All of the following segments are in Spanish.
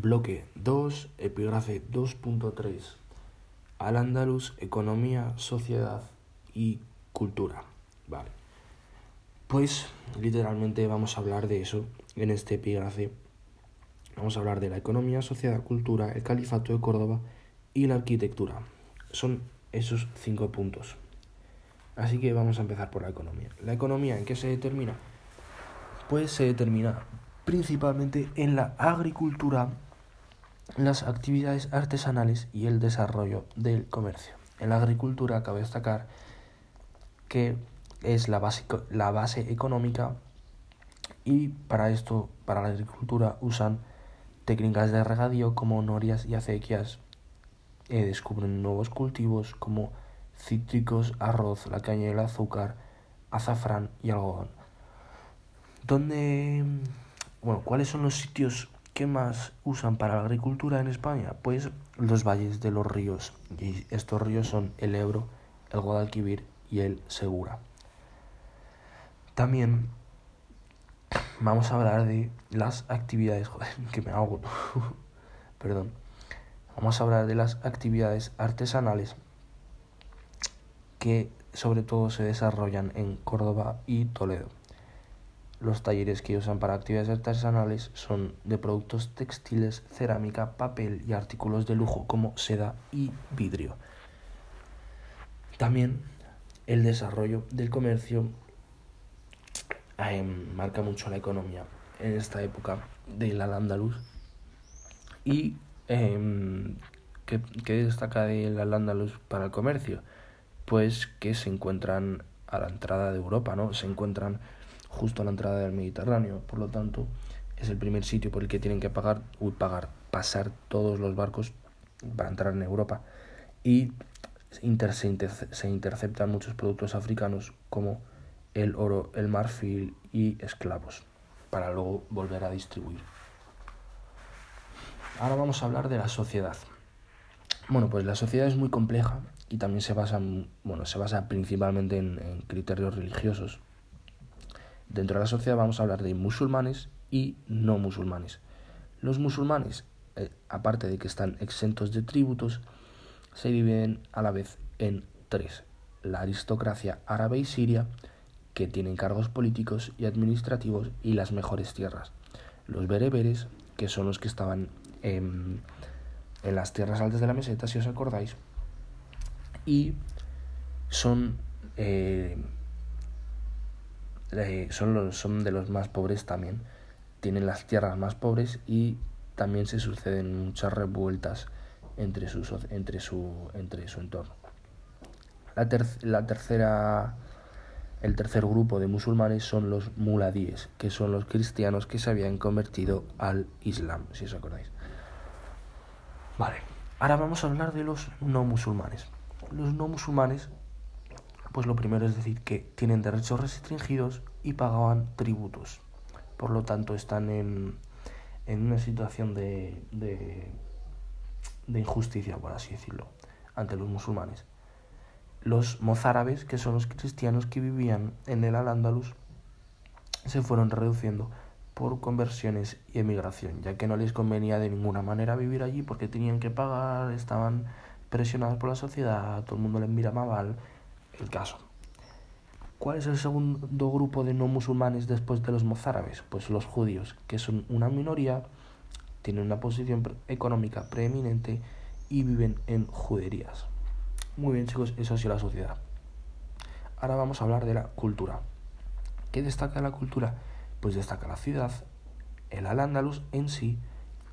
Bloque 2, epígrafe 2.3. Al andaluz, economía, sociedad y cultura. Vale. Pues literalmente vamos a hablar de eso en este epígrafe. Vamos a hablar de la economía, sociedad, cultura, el califato de Córdoba y la arquitectura. Son esos cinco puntos. Así que vamos a empezar por la economía. ¿La economía en qué se determina? Pues se determina principalmente en la agricultura, las actividades artesanales y el desarrollo del comercio. En la agricultura cabe destacar que es la base, la base económica y para esto, para la agricultura, usan técnicas de regadío como norias y acequias. Eh, descubren nuevos cultivos como cítricos, arroz, la caña y el azúcar, azafrán y algodón. ¿Dónde, bueno, ¿Cuáles son los sitios que más usan para la agricultura en España? Pues los valles de los ríos. Y estos ríos son el Ebro, el Guadalquivir y el Segura. También vamos a hablar de las actividades, joder, que me hago, perdón. Vamos a hablar de las actividades artesanales que sobre todo se desarrollan en Córdoba y Toledo. Los talleres que usan para actividades artesanales son de productos textiles, cerámica, papel y artículos de lujo como seda y vidrio. También el desarrollo del comercio eh, marca mucho la economía en esta época del al andaluz. Y eh, ¿qué, ¿qué, destaca del al andaluz para el comercio pues que se encuentran a la entrada de Europa no se encuentran justo a la entrada del Mediterráneo por lo tanto es el primer sitio por el que tienen que pagar pagar pasar todos los barcos para entrar en Europa y se interceptan muchos productos africanos como el oro, el marfil y esclavos, para luego volver a distribuir. Ahora vamos a hablar de la sociedad. Bueno, pues la sociedad es muy compleja y también se basa, bueno, se basa principalmente en, en criterios religiosos. Dentro de la sociedad vamos a hablar de musulmanes y no musulmanes. Los musulmanes, eh, aparte de que están exentos de tributos, se dividen a la vez en tres. La aristocracia árabe y siria, que tienen cargos políticos y administrativos y las mejores tierras. Los bereberes, que son los que estaban en, las tierras altas de la meseta, si os acordáis, y son, eh, son, los, son de los más pobres también, tienen las tierras más pobres y también se suceden muchas revueltas entre, sus, entre, su, entre su entorno. La, ter la tercera el tercer grupo de musulmanes son los muladíes, que son los cristianos que se habían convertido al Islam, si os acordáis. Vale, ahora vamos a hablar de los no musulmanes. Los no musulmanes, pues lo primero es decir que tienen derechos restringidos y pagaban tributos. Por lo tanto, están en, en una situación de, de, de injusticia, por así decirlo, ante los musulmanes los mozárabes, que son los cristianos que vivían en el Al-Ándalus, se fueron reduciendo por conversiones y emigración, ya que no les convenía de ninguna manera vivir allí porque tenían que pagar, estaban presionados por la sociedad, todo el mundo les miraba mal. El caso. ¿Cuál es el segundo grupo de no musulmanes después de los mozárabes? Pues los judíos, que son una minoría, tienen una posición económica preeminente y viven en juderías. Muy bien chicos, eso ha sido la sociedad. Ahora vamos a hablar de la cultura. ¿Qué destaca la cultura? Pues destaca la ciudad, el al-Ándalus en sí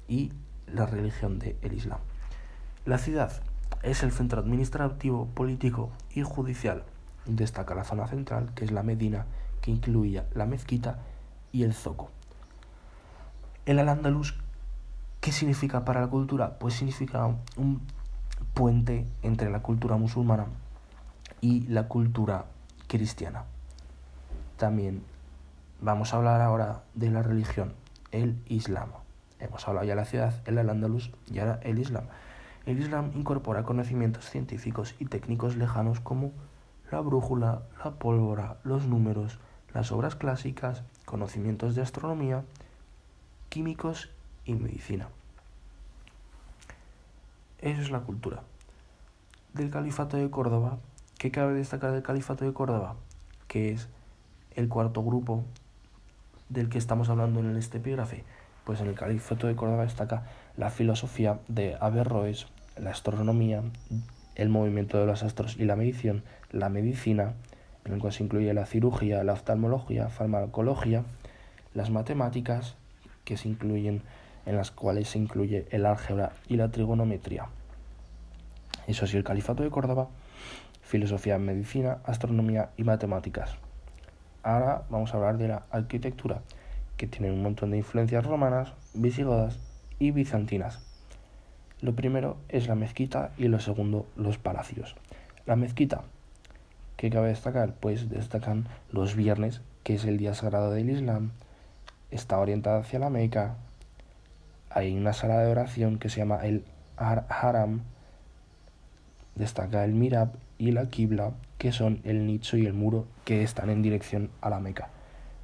y la religión del el Islam. La ciudad es el centro administrativo, político y judicial. Destaca la zona central, que es la Medina, que incluía la mezquita y el zoco. El al-Ándalus, ¿qué significa para la cultura? Pues significa un puente entre la cultura musulmana y la cultura cristiana. También vamos a hablar ahora de la religión, el Islam. Hemos hablado ya de la ciudad, el Al-Ándalus y ahora el Islam. El Islam incorpora conocimientos científicos y técnicos lejanos como la brújula, la pólvora, los números, las obras clásicas, conocimientos de astronomía, químicos y medicina. Eso es la cultura. Del Califato de Córdoba, ¿qué cabe destacar del Califato de Córdoba? Que es el cuarto grupo del que estamos hablando en este epígrafe. Pues en el Califato de Córdoba destaca la filosofía de Averroes, la astronomía, el movimiento de los astros y la medición, la medicina, en el cual se incluye la cirugía, la oftalmología, farmacología, las matemáticas, que se incluyen en las cuales se incluye el álgebra y la trigonometría. Eso sí, el Califato de Córdoba, filosofía, medicina, astronomía y matemáticas. Ahora vamos a hablar de la arquitectura, que tiene un montón de influencias romanas, visigodas y bizantinas. Lo primero es la mezquita y lo segundo los palacios. La mezquita, que cabe destacar? Pues destacan los viernes, que es el día sagrado del Islam, está orientada hacia la Meca, hay una sala de oración que se llama el Haram, destaca el Mirab y la Qibla, que son el nicho y el muro que están en dirección a la Meca.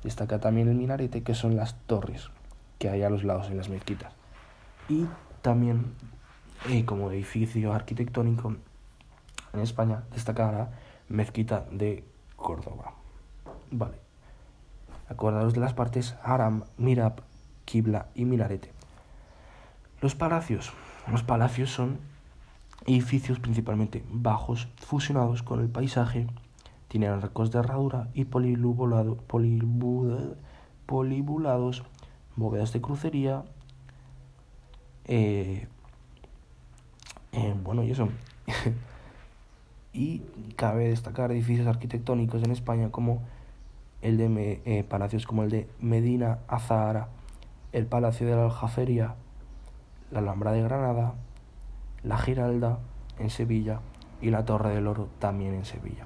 Destaca también el minarete, que son las torres que hay a los lados en las mezquitas. Y también, eh, como edificio arquitectónico en España, destaca la mezquita de Córdoba. Vale. Acordados de las partes Haram, Mirab, Qibla y Minarete. Los palacios. Los palacios son edificios principalmente bajos, fusionados con el paisaje, tienen arcos de herradura y polibulados, bóvedas de crucería, eh, eh, bueno, y eso. y cabe destacar edificios arquitectónicos en España como el de eh, palacios como el de Medina Azahara, el Palacio de la Aljaferia, la Alhambra de Granada, la Giralda en Sevilla y la Torre del Oro también en Sevilla.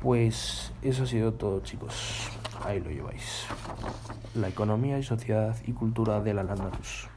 Pues eso ha sido todo chicos, ahí lo lleváis. La economía y sociedad y cultura de la Landalus.